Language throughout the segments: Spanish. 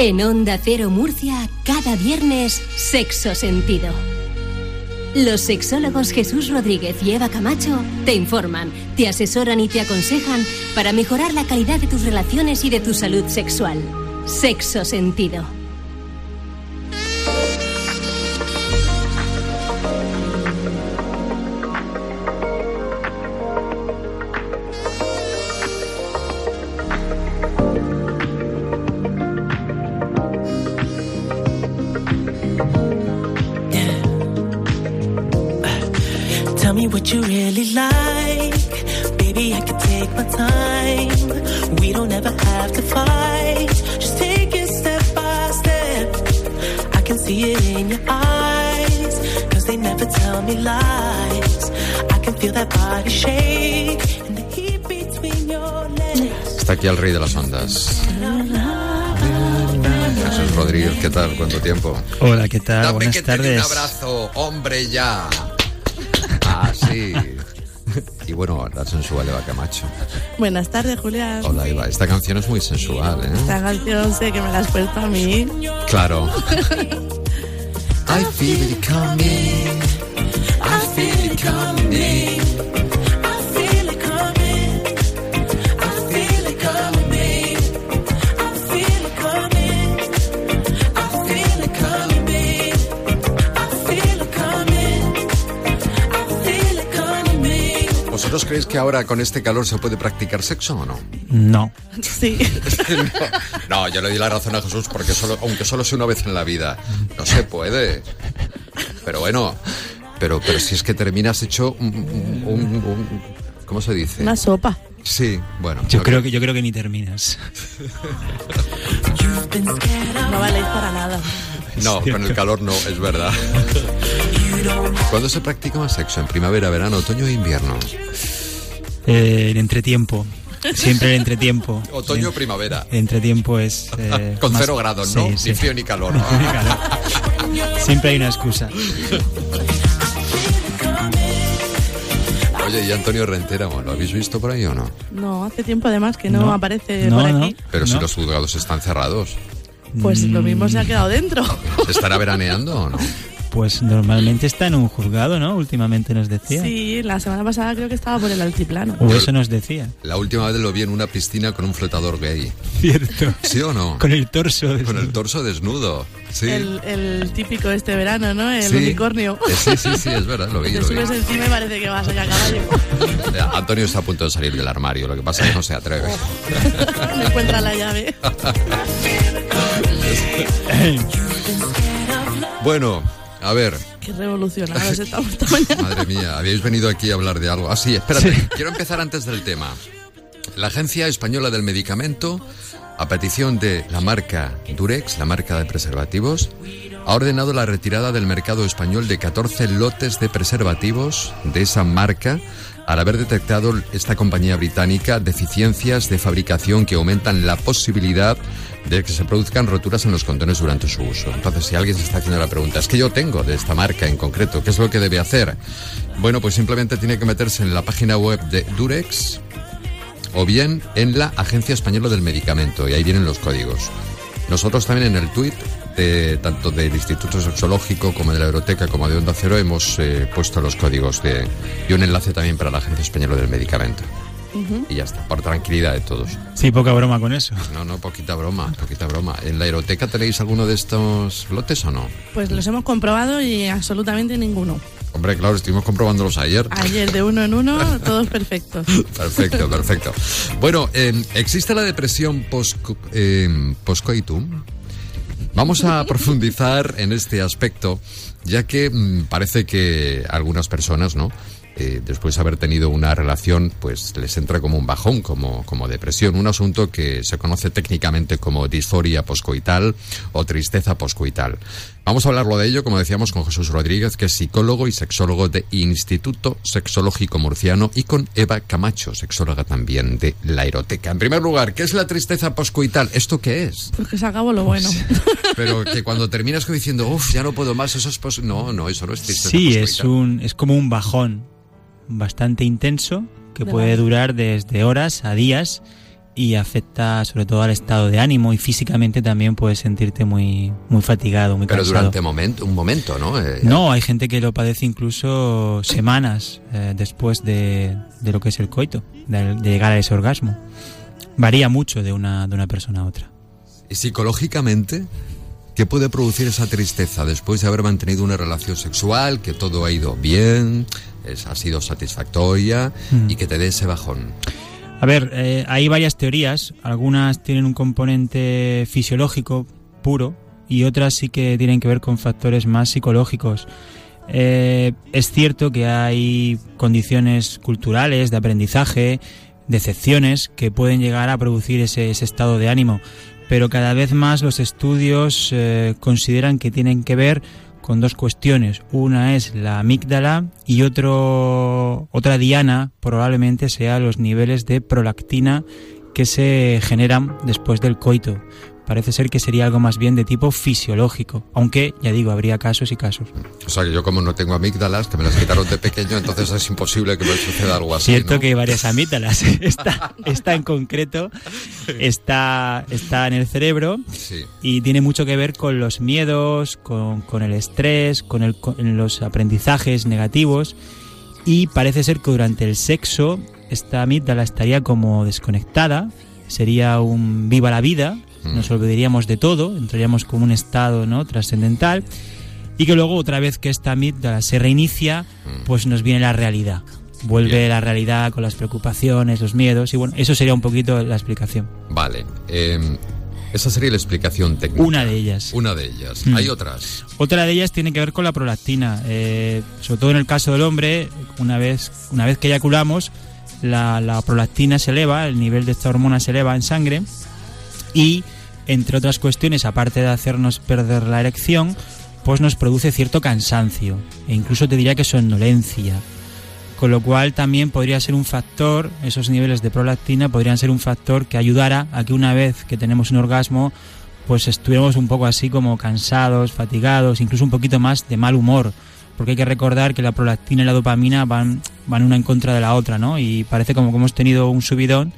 En Onda Cero Murcia, cada viernes, Sexo Sentido. Los sexólogos Jesús Rodríguez y Eva Camacho te informan, te asesoran y te aconsejan para mejorar la calidad de tus relaciones y de tu salud sexual. Sexo Sentido. In your eyes. Cause they never tell me lies. I can feel that body shake. And the heat between your legs. Está aquí el rey de las ondas. Jesús Rodríguez, ¿qué tal? ¿Cuánto tiempo? Hola, ¿qué tal? Dame Buenas que te tardes. un abrazo, hombre, ya. Ah, sí. Y bueno, la sensual Eva Camacho. Buenas tardes, Julián. Hola, Eva. Esta canción es muy sensual, ¿eh? Esta canción sé que me la has puesto a mí. Claro. I feel it coming. I feel it coming. ¿Vosotros creéis que ahora con este calor se puede practicar sexo o no? No. Sí. No, yo le di la razón a Jesús porque solo, aunque solo sea una vez en la vida, no se puede. Pero bueno, pero, pero si es que terminas hecho un, un- un- ¿cómo se dice? Una sopa. Sí, bueno. Yo creo que yo creo que ni terminas. No valéis para nada. No, con el calor no, es verdad. ¿Cuándo se practica más sexo? ¿En primavera, verano, otoño e invierno? Eh, el entretiempo. Siempre el entretiempo. Otoño o primavera. El entretiempo es. eh, Con más- cero grados, ¿no? Sí, Ni sí. frío ni calor. Siempre hay una excusa. Oye, ¿y Antonio Rentera, lo habéis visto por ahí o no? No, hace tiempo además que no, No. aparece No, por no. aquí. Pero si los juzgados están cerrados, Pues lo mismo Mm. se ha quedado dentro. ¿estará veraneando o no? Pues normalmente está en un juzgado, ¿no? Últimamente nos decía. Sí, la semana pasada creo que estaba por el altiplano. O eso nos decía. La última vez lo vi en una piscina con un flotador gay. Cierto. ¿Sí o no? Con el torso. Con el torso desnudo. Sí. El, el típico este verano, ¿no? El Sí. unicornio. Eh, Sí, sí, sí, es verdad, lo vi. Te Lo vi. subes encima y parece que vas allá a caballo. Eh, Antonio está a punto de salir del armario, lo que pasa es que no se atreve. No encuentra la llave. Bueno, a ver, Qué revolucionados estamos esta mañana. madre mía, habéis venido aquí a hablar de algo. Ah, sí, espérate, quiero empezar antes del tema. La Agencia Española del Medicamento, a petición de la marca Durex, la marca de preservativos, ha ordenado la retirada del mercado español de 14 lotes de preservativos de esa marca al haber detectado esta compañía británica deficiencias de fabricación que aumentan la posibilidad de que se produzcan roturas en los condones durante su uso. Entonces, si alguien se está haciendo la pregunta, es que yo tengo de esta marca en concreto, ¿qué es lo que debe hacer? Bueno, pues simplemente tiene que meterse en la página web de Durex, o bien en la Agencia Española del Medicamento, y ahí vienen los códigos. Nosotros también en el tuit, de, tanto del Instituto Sexológico como de la Euroteca como de Onda Cero, hemos eh, puesto los códigos de, y un enlace también para la Agencia Española del Medicamento. Y ya está, por tranquilidad de todos. Sí, poca broma con eso. No, no, poquita broma, poquita broma. ¿En la Aeroteca tenéis alguno de estos lotes o no? Pues los hemos comprobado y absolutamente ninguno. Hombre, claro, estuvimos comprobándolos ayer. Ayer de uno en uno, todos perfectos. Perfecto, perfecto. Bueno, eh, ¿existe la depresión post, eh, postcoitum? Vamos a profundizar en este aspecto, ya que mm, parece que algunas personas, ¿no? Eh, después de haber tenido una relación, pues les entra como un bajón, como, como depresión, un asunto que se conoce técnicamente como disforia poscoital o tristeza poscoital. Vamos a hablarlo de ello, como decíamos, con Jesús Rodríguez, que es psicólogo y sexólogo de Instituto Sexológico Murciano, y con Eva Camacho, sexóloga también de la Aeroteca. En primer lugar, ¿qué es la tristeza poscoital? ¿Esto qué es? Pues que se acabó lo bueno. Pero que cuando terminas diciendo, uff, ya no puedo más, eso es pos... No, no, eso no es tristeza Sí, es un es como un bajón bastante intenso que De puede durar desde horas a días y afecta sobre todo al estado de ánimo y físicamente también puedes sentirte muy, muy fatigado, muy Pero cansado. durante momento, un momento, ¿no? Eh, No, hay gente que lo padece incluso semanas eh, después de, de lo que es el coito, de, de llegar a ese orgasmo. Varía mucho de una, de una persona a otra. Y psicológicamente, ¿qué puede producir esa tristeza después de haber mantenido una relación sexual, que todo ha ido bien, es, ha sido satisfactoria Mm. y que te dé ese bajón? A ver, eh, hay varias teorías. Algunas tienen un componente fisiológico puro y otras sí que tienen que ver con factores más psicológicos. Eh, es cierto que hay condiciones culturales, de aprendizaje, decepciones que pueden llegar a producir ese, ese estado de ánimo, pero cada vez más los estudios eh, consideran que tienen que ver con dos cuestiones. Una es la amígdala y otro, otra diana probablemente sea los niveles de prolactina que se generan después del coito. Parece ser que sería algo más bien de tipo fisiológico, aunque ya digo, habría casos y casos. O sea, que yo como no tengo amígdalas, que me las quitaron de pequeño, entonces es imposible que me suceda algo así, Cierto ¿no? que hay varias amígdalas. Esta, esta en concreto está, está en el cerebro Sí. y tiene mucho que ver con los miedos, con, con el estrés, con, el, con los aprendizajes negativos y parece ser que durante el sexo esta amígdala estaría como desconectada, sería un viva la vida, nos olvidaríamos de todo, entraríamos como un estado no trascendental y que luego otra vez que esta amígdala se reinicia, pues nos viene la realidad. Vuelve Bien. la realidad con las preocupaciones, los miedos y bueno, eso sería un poquito la explicación. Vale. eh, esa sería la explicación técnica. Una de ellas. Una de ellas. Mm. Hay otras. Otra de ellas tiene que ver con la prolactina. Eh, sobre todo en el caso del hombre, una vez, una vez que eyaculamos, la, la prolactina se eleva, el nivel de esta hormona se eleva en sangre y, entre otras cuestiones, aparte de hacernos perder la erección, pues nos produce cierto cansancio e incluso te diría que somnolencia. Con lo cual también podría ser un factor, esos niveles de prolactina podrían ser un factor que ayudara a que una vez que tenemos un orgasmo, pues estuviéramos un poco así como cansados, fatigados, incluso un poquito más de mal humor. Porque hay que recordar que la prolactina y la dopamina van, van una en contra de la otra, ¿no? Y parece como que hemos tenido un subidón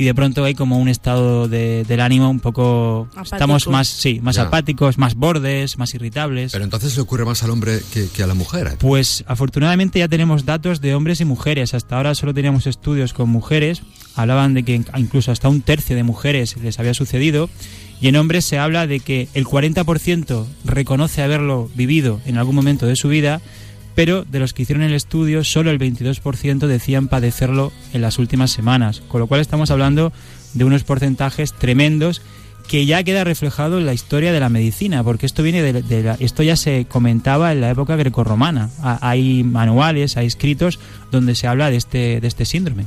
y de pronto hay como un estado de, del ánimo un poco... Apático. Estamos más, sí, más Ya. apáticos, más bordes, más irritables. Pero entonces le ocurre más al hombre que, que a la mujer. Pues afortunadamente ya tenemos datos de hombres y mujeres. Hasta ahora solo teníamos estudios con mujeres. Hablaban de que incluso hasta un tercio de mujeres les había sucedido. Y en hombres se habla de que el 40% reconoce haberlo vivido en algún momento de su vida, pero de los que hicieron el estudio, solo el 22% decían padecerlo en las últimas semanas. Con lo cual estamos hablando de unos porcentajes tremendos que ya queda reflejado en la historia de la medicina, porque esto viene de, de la- esto ya se comentaba en la época grecorromana. Ha- Hay manuales, hay escritos donde se habla de este, de este síndrome.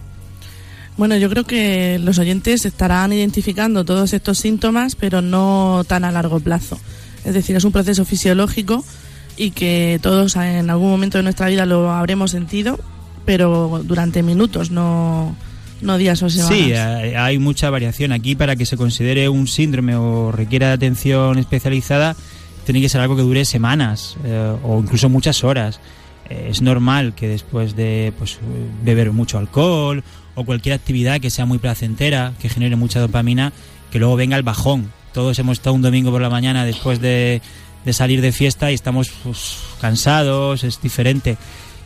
Bueno, yo creo que los oyentes estarán identificando todos estos síntomas, pero no tan a largo plazo. Es decir, es un proceso fisiológico y que todos en algún momento de nuestra vida lo habremos sentido, pero durante minutos, no, no días o semanas. Sí, hay hay mucha variación aquí para que se considere un síndrome o requiera de atención especializada. Tiene que ser algo que dure semanas eh, o incluso muchas horas. Eh, es normal que después de pues, beber mucho alcohol o cualquier actividad que sea muy placentera, que genere mucha dopamina, que luego venga el bajón. Todos hemos estado un domingo por la mañana después de, de salir de fiesta y estamos pues, cansados, es diferente.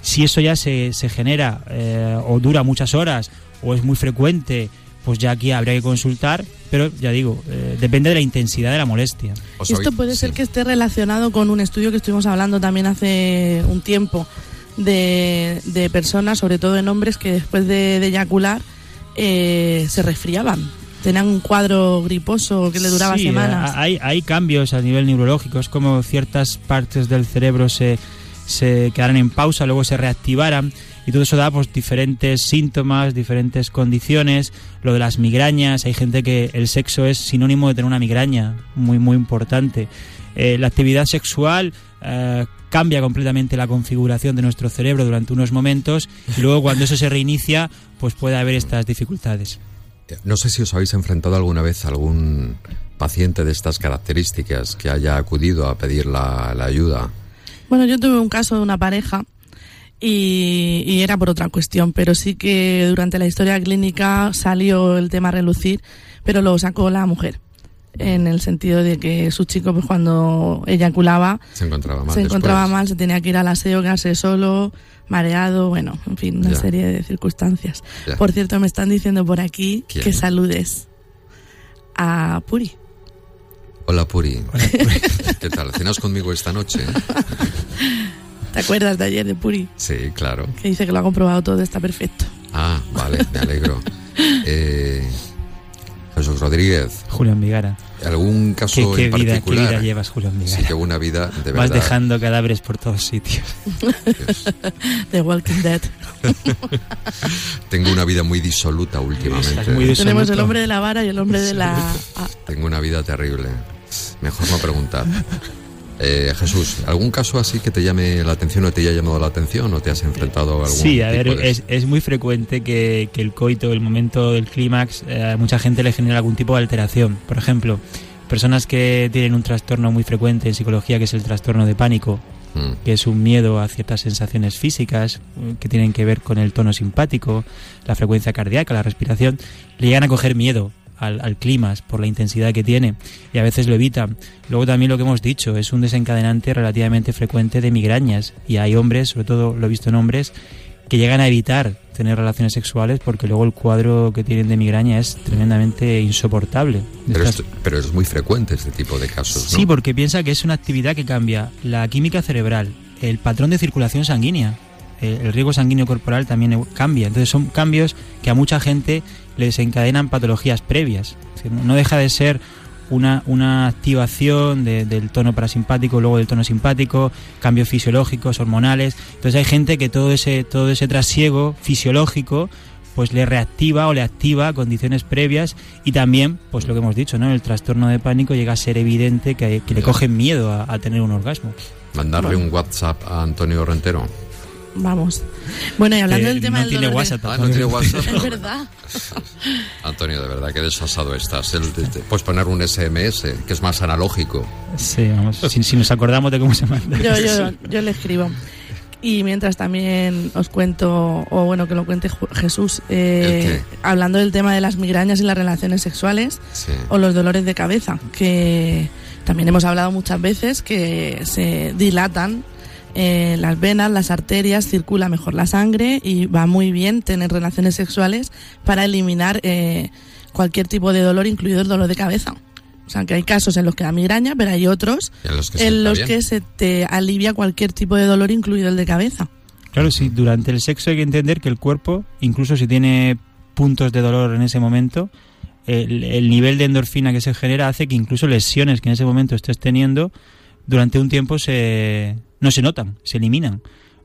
Si eso ya se, se genera eh, o dura muchas horas o es muy frecuente, pues ya aquí habría que consultar, pero ya digo, eh, depende de la intensidad de la molestia. Y esto puede sí. ser que esté relacionado con un estudio que estuvimos hablando también hace un tiempo de, de personas, sobre todo en hombres, que después de, de eyacular eh, se resfriaban. Tenían un cuadro griposo que le duraba Sí, semanas. Hay, hay cambios a nivel neurológico, es como ciertas partes del cerebro se, se quedaran en pausa, luego se reactivaran y todo eso da pues diferentes síntomas, diferentes condiciones. Lo de las migrañas, hay gente que el sexo es sinónimo de tener una migraña, muy muy importante. Eh, la actividad sexual eh, cambia completamente la configuración de nuestro cerebro durante unos momentos y luego cuando eso se reinicia pues puede haber estas dificultades. No sé si os habéis enfrentado alguna vez a algún paciente de estas características que haya acudido a pedir la, ayuda. Bueno, yo tuve un caso de una pareja y, y era por otra cuestión, pero sí que durante la historia clínica salió el tema a relucir, pero lo sacó la mujer en el sentido de que su chico pues cuando eyaculaba Se encontraba mal. se encontraba después. mal, se tenía que ir al aseo, quedarse solo, mareado, bueno, en fin, una Ya. serie de circunstancias. Ya. Por cierto, me están diciendo por aquí ¿Quién? que saludes a Puri. Hola, Puri. ¿Qué tal? ¿Cenas conmigo esta noche? ¿Te acuerdas de ayer de Puri? Sí, claro. Que dice que lo ha comprobado todo, está perfecto. Ah, vale, me alegro. Eh, Jesús Rodríguez, Julián Vigara. ¿algún ¿Qué, caso qué en vida, qué particular? vida llevas, Julián Sí, Vigara? que una vida de Vas verdad. dejando cadáveres por todos sitios. The Walking Dead. Tengo una vida muy disoluta últimamente. Muy Tenemos el hombre de la vara y el hombre de la... ah, Tengo una vida terrible. Mejor no preguntar. Eh, Jesús, ¿algún caso así que te llame la atención o te haya llamado la atención o te has enfrentado a algún Sí, a ver, de- es, es muy frecuente que, que el coito, el momento del clímax, eh, a mucha gente le genera algún tipo de alteración. Por ejemplo, personas que tienen un trastorno muy frecuente en psicología, que es el trastorno de pánico, Mm, que es un miedo a ciertas sensaciones físicas eh, que tienen que ver con el tono simpático, la frecuencia cardíaca, la respiración, le llegan a coger miedo al, al clímax por la intensidad que tiene y a veces lo evitan. Luego también lo que hemos dicho, es un desencadenante relativamente frecuente de migrañas y hay hombres, sobre todo lo he visto en hombres, que llegan a evitar tener relaciones sexuales porque luego el cuadro que tienen de migraña es tremendamente insoportable. Pero, Estas- es, pero es muy frecuente este tipo de casos, ¿no? Sí, porque piensa que es una actividad que cambia la química cerebral, el patrón de circulación sanguínea, eh, el riego sanguíneo corporal también cambia. Entonces son cambios que a mucha gente les desencadenan patologías previas. No deja de ser una, una activación de- del tono parasimpático, luego del tono simpático, cambios fisiológicos, hormonales. Entonces hay gente que todo ese, todo ese trasiego fisiológico pues le reactiva o le activa condiciones previas y también, pues lo que hemos dicho, ¿no? El trastorno de pánico llega a ser evidente que, que le cogen miedo a, a tener un orgasmo. Mandarle un WhatsApp a Antonio Rentero. Vamos. Bueno, y hablando Eh, del tema no del tiene dolor de- WhatsApp. Ah, no tiene WhatsApp. Es verdad. Antonio, de verdad, qué desfasado estás. El- te- te- puedes poner un SMS, que es más analógico. Sí, vamos, si, si nos acordamos de cómo se manda. Yo, yo, yo le escribo. Y mientras también os cuento, o bueno, que lo cuente Jesús, eh, ¿El hablando del tema de las migrañas y las relaciones sexuales Sí. o los dolores de cabeza, que también hemos hablado muchas veces que se dilatan eh, las venas, las arterias, circula mejor la sangre y va muy bien tener relaciones sexuales para eliminar eh, cualquier tipo de dolor, incluido el dolor de cabeza. O sea, que hay casos en los que da migraña, pero hay otros En los que se en está los bien. que se te alivia cualquier tipo de dolor, incluido el de cabeza. Claro, sí, durante el sexo hay que entender que el cuerpo, incluso si tiene puntos de dolor en ese momento, el, el nivel de endorfina que se genera hace que incluso lesiones que en ese momento estés teniendo, durante un tiempo se, no se notan, se eliminan.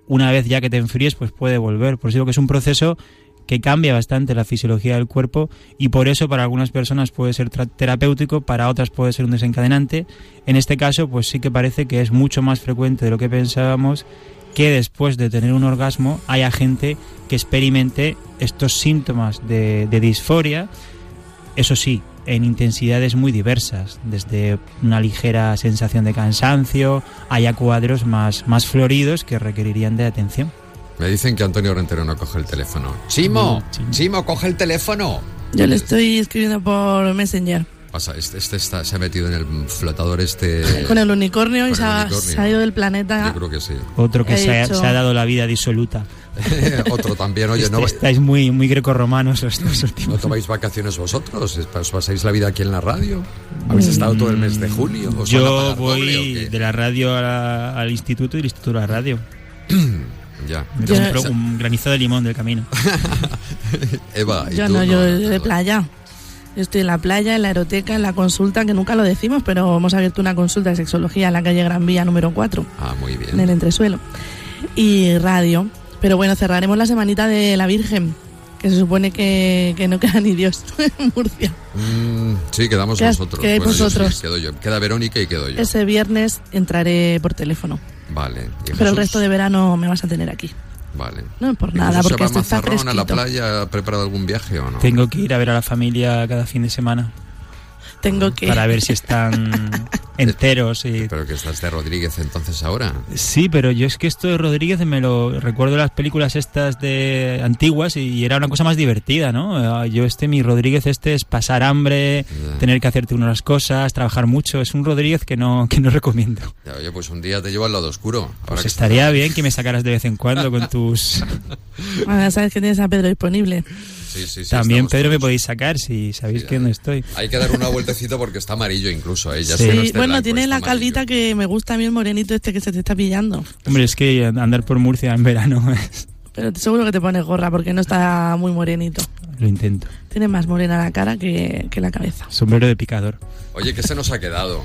Una vez ya que te enfríes, pues puede volver. Por eso digo que es un proceso que cambia bastante la fisiología del cuerpo y por eso para algunas personas puede ser terapéutico, para otras puede ser un desencadenante. En este caso, pues sí que parece que es mucho más frecuente de lo que pensábamos que después de tener un orgasmo haya gente que experimente estos síntomas de, de disforia, eso sí, en intensidades muy diversas, desde una ligera sensación de cansancio, haya cuadros más, más floridos que requerirían de atención. Me dicen que Antonio Rentero no coge el teléfono. ¡Chimo! Chimo. ¡Chimo, coge el teléfono! Yo le estoy escribiendo por Messenger Pasa, este, este está- se ha metido en el flotador este... con el unicornio y Con se el ha, unicornio. se ha ido del planeta. Yo creo que sí. Otro que se ha, dicho- se ha dado la vida disoluta. Otro también, oye, no, Este- estáis muy, muy grecorromanos los dos ¿no últimos. tomáis vacaciones vosotros? ¿Os pasáis la vida aquí en la radio? ¿Habéis estado todo el mes de a Yo doble voy de la radio a la- al instituto y del instituto a la radio. Ya. Me Yo- compro un granizo de limón del camino. Eva, ¿y Yo tú? no, yo de no. playa. Yo estoy en la playa, en la aeroteca, en la consulta, que nunca lo decimos, pero hemos abierto una consulta de sexología en la calle Gran Vía número 4, Ah, muy en el bien. entresuelo. Y radio. Pero bueno, cerraremos la semanita de la Virgen, que se supone que, que no queda ni Dios en Murcia. Mm, sí, quedamos Quedas- nosotros. quedáis Bueno, yo sí, vosotros. quedo yo. Queda Verónica y quedo yo. Ese viernes entraré por teléfono, Vale. ¿Y pero el resto de verano me vas a tener aquí. Vale. No por ¿Y nada, Jesús porque se va esto a está Mazarrón, a la playa? ¿Ha preparado algún viaje o no? Tengo que ir a ver a la familia cada fin de semana. Tengo que... Para ver si están enteros. Y... Pero que estás de Rodríguez entonces ahora. Sí, pero yo es que esto de Rodríguez me lo recuerdo las películas estas de antiguas y era una cosa más divertida, ¿no? Ah, Yo este, mi Rodríguez este es pasar hambre, Ya. tener que hacerte unas cosas, trabajar mucho. Es un Rodríguez que no, que no recomiendo. Ya, oye, pues un día te llevo al lado oscuro. Ahora Pues estaría estás- bien que me sacaras de vez en cuando con tus... Ahora sabes que tienes a Pedro disponible. Sí, sí, sí, También Pedro me todos. podéis sacar si sabéis Sí, que hay- no estoy. Hay que dar una vueltecita porque está amarillo incluso, ¿eh? Ya Sí. no bueno, blanco, tiene la calvita amarillo. que me gusta a mí el morenito este que se te está pillando. Hombre, es que andar por Murcia en verano es- Pero seguro que te pones gorra porque no está muy morenito. lo intento. Tiene más morena la cara que, que la cabeza. Sombrero de picador. Oye, ¿qué se nos ha quedado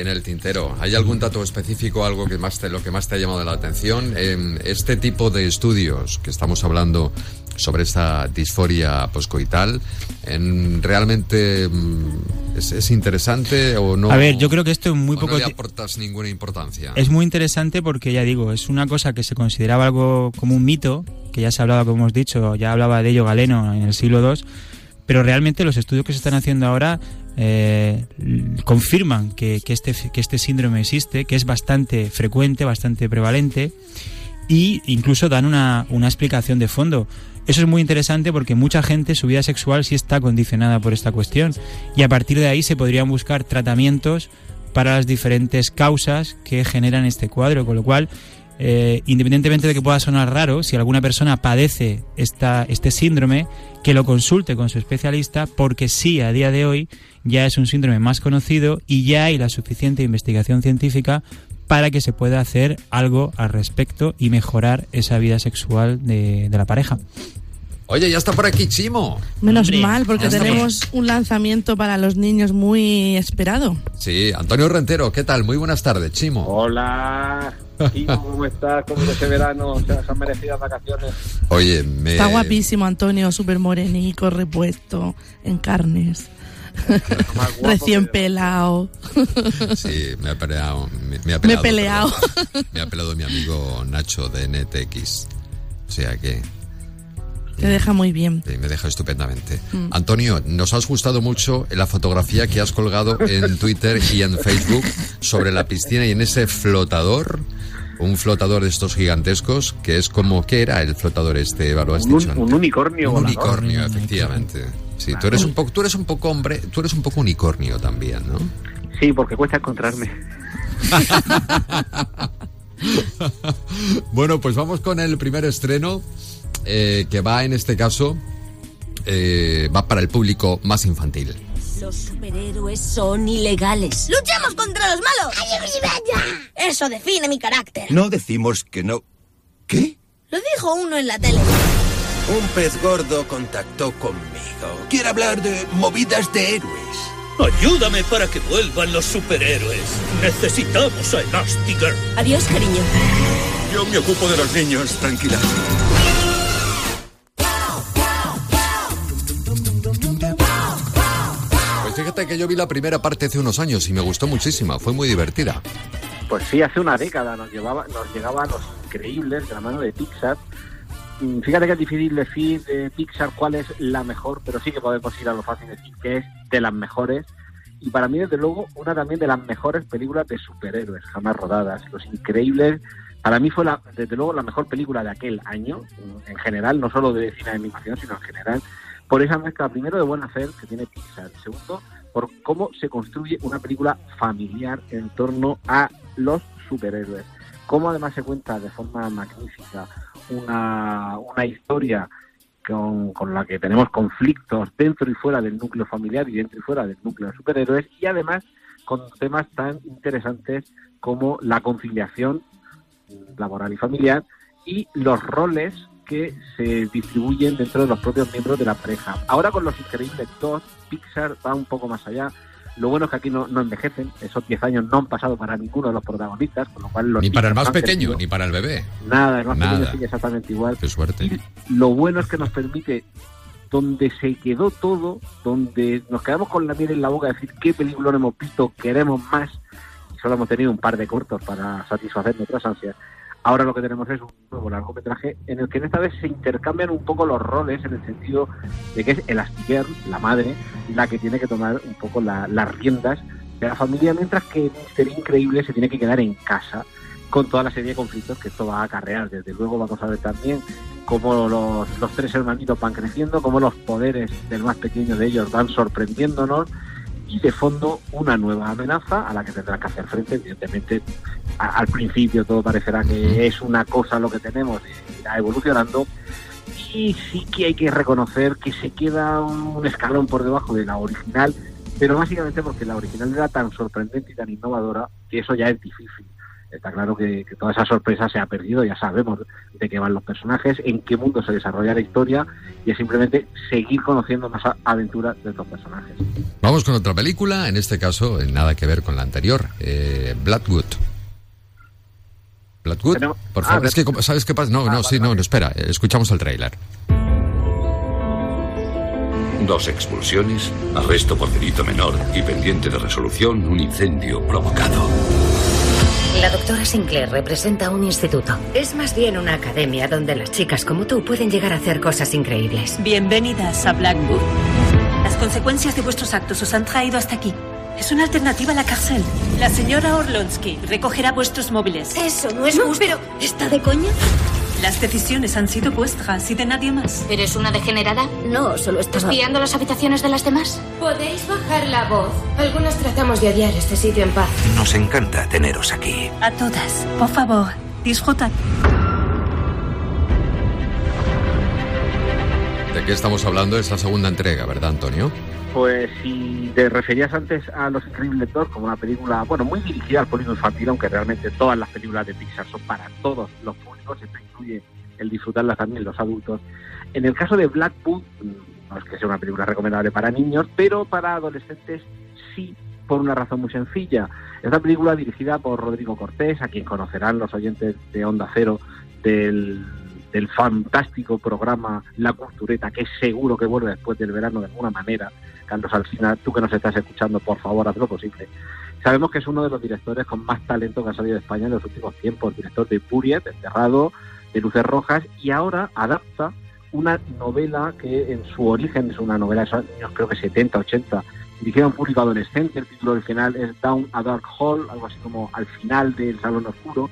en el tintero? ¿Hay algún dato específico, algo que más te, lo que más te ha llamado la atención? En este tipo de estudios que estamos hablando sobre esta disforia poscoital, en, ¿realmente mm, es, es interesante o no? A ver, yo creo que esto en muy poco no le aportas ninguna importancia. Es muy interesante porque ya digo, es una cosa que se consideraba algo como un mito, que ya se hablaba, como hemos dicho, ya hablaba de ello Galeno en el siglo II, pero realmente los estudios que se están haciendo ahora eh, confirman que, que este, que este síndrome existe, que es bastante frecuente, bastante prevalente, y incluso dan una, una explicación de fondo. Eso es muy interesante porque mucha gente su vida sexual sí está condicionada por esta cuestión y a partir de ahí se podrían buscar tratamientos para las diferentes causas que generan este cuadro, con lo cual, eh, independientemente de que pueda sonar raro, si alguna persona padece esta, este síndrome, que lo consulte con su especialista, porque sí, a día de hoy ya es un síndrome más conocido y ya hay la suficiente investigación científica para que se pueda hacer algo al respecto y mejorar esa vida sexual de, de la pareja. Oye, ya está por aquí Chimo. Menos Hombre, mal, porque tenemos un lanzamiento para los niños muy esperado. Sí, Antonio Rentero, ¿qué tal? Muy buenas tardes, Chimo. Hola, ¿cómo estás? ¿Cómo ese verano se han merecidas vacaciones? Oye, me... Está guapísimo, Antonio, súper morenico, repuesto, en carnes, recién que- pelado. Sí, me ha peleado. Me, me ha Me he peleado. Me ha peleado mi amigo Nacho de NTX. O sea que Te deja muy bien. me deja estupendamente. Mm. Antonio, nos has gustado mucho la fotografía que has colgado en Twitter y en Facebook sobre la piscina y en ese flotador. Un flotador de estos gigantescos, que es como, ¿qué era el flotador este, Eva? Lo has Un, dicho un antes. unicornio Un volador. unicornio, efectivamente. Sí, tú eres un poco, tú eres un poco hombre, tú eres un poco unicornio también, ¿no? Sí, porque cuesta encontrarme. Bueno, pues vamos con el primer estreno, eh, que va en este caso, eh, va para el público más infantil. Los superhéroes son ilegales. ¡Luchemos contra los malos! Eso define mi carácter. No decimos que no. ¿Qué? Lo dijo uno en la tele. Un pez gordo contactó conmigo. Quiere hablar de movidas de héroes. Ayúdame para que vuelvan los superhéroes. Necesitamos a Elastigirl. Adiós, cariño. Yo me ocupo de los niños, tranquila. Que yo vi la primera parte hace unos años y me gustó muchísimo, fue muy divertida. Pues sí, hace una década nos llevaba, nos llegaba a los increíbles de la mano de Pixar. Mm, Fíjate que es difícil decir de Pixar cuál es la mejor, pero sí que podemos ir a lo fácil decir que es de las mejores. Y para mí, desde luego, una también de las mejores películas de superhéroes jamás rodadas. Los Increíbles, para mí fue, la, desde luego, la mejor película de aquel año, mm, en general, no solo de cine de animación, sino en general, por esa mezcla, primero, de buen hacer que tiene Pixar. Segundo, por cómo se construye una película familiar en torno a los superhéroes. Cómo además se cuenta de forma magnífica una, una historia con, con la que tenemos conflictos dentro y fuera del núcleo familiar y dentro y fuera del núcleo de superhéroes y además con temas tan interesantes como la conciliación laboral y familiar y los roles que se distribuyen dentro de los propios miembros de la pareja. Ahora con Los Increíbles 2, Pixar va un poco más allá. Lo bueno es que aquí no, no envejecen, esos 10 años no han pasado para ninguno de los protagonistas, con lo cual los Ni para el más pequeño, ni para el bebé. Nada, el más Nada. pequeño sigue exactamente igual. Qué suerte. Y lo bueno es que nos permite, donde se quedó todo, donde nos quedamos con la miel en la boca, decir qué película hemos visto, queremos más, y solo hemos tenido un par de cortos para satisfacer nuestras ansias. Ahora lo que tenemos es un nuevo largometraje en el que esta vez se intercambian un poco los roles en el sentido de que es el astiller, la madre, la que tiene que tomar un poco la- las riendas de la familia, mientras que Mister Increíble se tiene que quedar en casa con toda la serie de conflictos que esto va a acarrear. Desde luego vamos a ver también cómo los, los tres hermanitos van creciendo, cómo los poderes del más pequeño de ellos van sorprendiéndonos y de fondo una nueva amenaza a la que tendrá que hacer frente. Evidentemente, al principio todo parecerá que es una cosa lo que tenemos y irá evolucionando. Y sí que hay que reconocer que se queda un escalón por debajo de la original, pero básicamente porque la original era tan sorprendente y tan innovadora que eso ya es difícil. Está claro que, que toda esa sorpresa se ha perdido, ya sabemos de qué van los personajes, en qué mundo se desarrolla la historia y es simplemente seguir conociendo más aventuras de estos personajes. Vamos con otra película, en este caso eh, nada que ver con la anterior, eh, Bloodwood. Bloodwood, Tenemos- por ah, favor, es que sabes qué pasa, no, Ah, no, sí, no, no, espera, eh, escuchamos el tráiler. Dos expulsiones, arresto por delito menor y pendiente de resolución un incendio provocado. La doctora Sinclair representa un instituto. Es más bien una academia donde las chicas como tú pueden llegar a hacer cosas increíbles. Bienvenidas a Blackwood. Las consecuencias de vuestros actos os han traído hasta aquí. Es una alternativa a la cárcel. La señora Orlonsky recogerá vuestros móviles. Eso no es justo. Pero, ¿está de coña? Las decisiones han sido vuestras y de nadie más. ¿Eres una degenerada? No, solo estaba... ¿Espiando las habitaciones de las demás? Podéis bajar la voz. Algunas tratamos de odiar este sitio en paz. Nos encanta teneros aquí. A todas, por favor, disfrutad. ¿De qué estamos hablando? Es la segunda entrega, ¿verdad, Antonio? Pues si te referías antes a Los Increíbles 2 como una película, bueno, muy dirigida al público infantil, aunque realmente todas las películas de Pixar son para todos los públicos, esto incluye el disfrutarlas también los adultos. En el caso de Blackwood, mm, no es que sea una película recomendable para niños, pero para adolescentes sí, por una razón muy sencilla. Esta película dirigida por Rodrigo Cortés, a quien conocerán los oyentes de Onda Cero del, del fantástico programa La Cultureta, que seguro que vuelve después del verano de alguna manera. Carlos Alsina, tú que nos estás escuchando, por favor, haz lo posible. Sabemos que es uno de los directores con más talento que ha salido de España en los últimos tiempos, director de Buriet, Enterrado, de Luces Rojas, y ahora adapta una novela que en su origen es una novela de esos años, creo que 70, 80, dirigida a un público adolescente. El título original es Down a Dark Hall, algo así como al final del Salón Oscuro.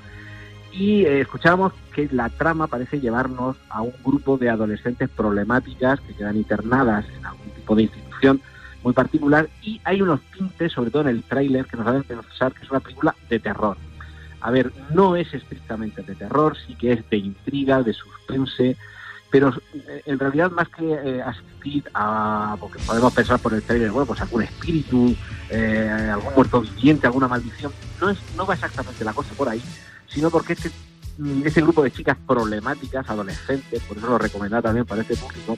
Y eh, escuchábamos que la trama parece llevarnos a un grupo de adolescentes problemáticas que quedan internadas en algún tipo de institución muy particular y hay unos tintes, sobre todo en el tráiler, que nos hacen pensar que es una película de terror. A ver, no es estrictamente de terror, sí que es de intriga, de suspense, pero eh, en realidad más que eh, asistir a, porque podemos pensar por el trailer, bueno, pues algún espíritu, eh, algún muerto viviente, alguna maldición, no, es, no va exactamente la cosa por ahí, sino porque este, mm, este grupo de chicas problemáticas, adolescentes, por eso lo recomendaba también para este público,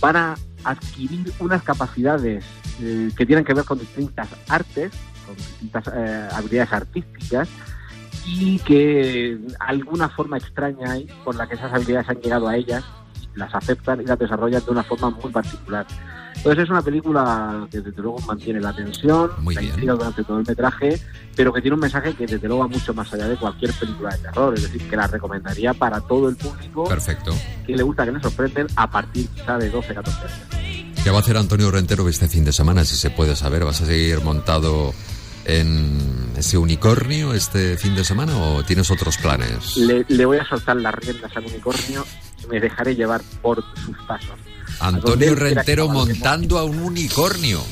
van a adquirir unas capacidades eh, que tienen que ver con distintas artes, con distintas eh, habilidades artísticas, y que alguna forma extraña hay por la que esas habilidades han llegado a ellas, las aceptan y las desarrollan de una forma muy particular. Entonces es una película que desde luego mantiene la tensión, la intriga durante todo el metraje, pero que tiene un mensaje que desde luego va mucho más allá de cualquier película de terror, es decir, que la recomendaría para todo el público Perfecto. que le gusta que le sorprenden a partir quizá de 12, 14 años. ¿Qué va a hacer Antonio Rentero este fin de semana, si se puede saber? ¿Vas a seguir montado en ese unicornio este fin de semana o tienes otros planes? Le, le voy a soltar las riendas al unicornio y me dejaré llevar por sus pasos. Antonio Rentero montando a un unicornio.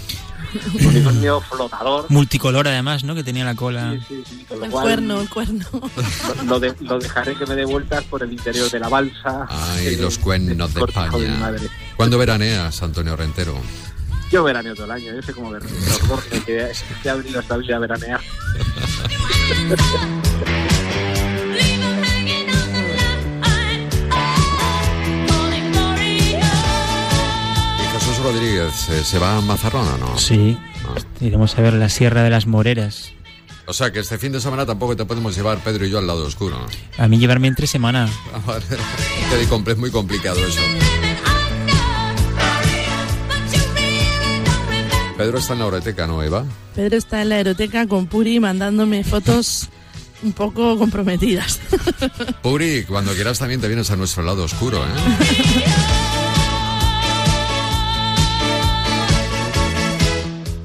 Un unicornio flotador. Multicolor además, ¿no? Que tenía la cola. Sí, sí, con lo El cual cuerno, el cuerno. Lo, de- dejaré que me dé vueltas por el interior de la balsa. Ay, de- los cuernos de de España. madre. ¿Cuándo veraneas, Antonio Rentero? Yo veraneo todo el año, yo sé cómo ver. Jorge, que, que ha venido esta vida a veranear. Se va a Mazarrón o no? Sí. Iremos a ver la Sierra de las Moreras. O sea, que este fin de semana tampoco te podemos llevar Pedro y yo al lado oscuro. A mí llevarme entre semana. Ah, Es muy complicado eso. Pedro está en la Oreteca, ¿no, Eva? Pedro está en la aeroteca con Puri mandándome fotos un poco comprometidas. Puri, cuando quieras también te vienes a nuestro lado oscuro, ¿eh?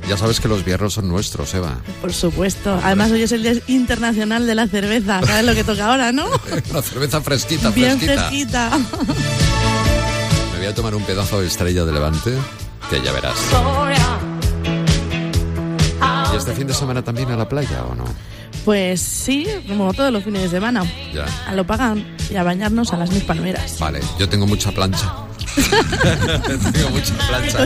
Ya sabes que los viernes son nuestros, Eva. Por supuesto. Además, hoy es el Día Internacional de la Cerveza. ¿Sabes lo que toca ahora, no? Una cerveza fresquita, Bien fresquita. fresquita. Me voy a tomar un pedazo de estrella de levante, que ya verás. ¿Y este fin de semana también a la playa o no? Pues sí, como todos los fines de semana. Ya. A lo pagan y a bañarnos a las mil palmeras. Vale, yo tengo mucha plancha. tengo mucha plancha.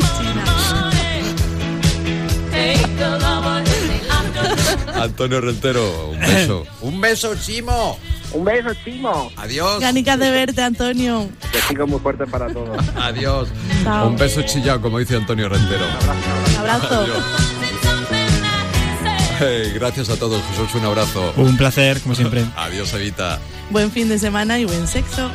Antonio Rentero, un beso. un beso, Chimo. Un beso, Chimo. Adiós. Ganicas de verte, Antonio. Besitos muy fuerte para todos. Adiós. Chao. Un beso chillado, como dice Antonio Rentero. Un abrazo. Hey, gracias a todos, Jesús, un abrazo. Un placer, como siempre. Adiós, Evita. Buen fin de semana y buen sexo.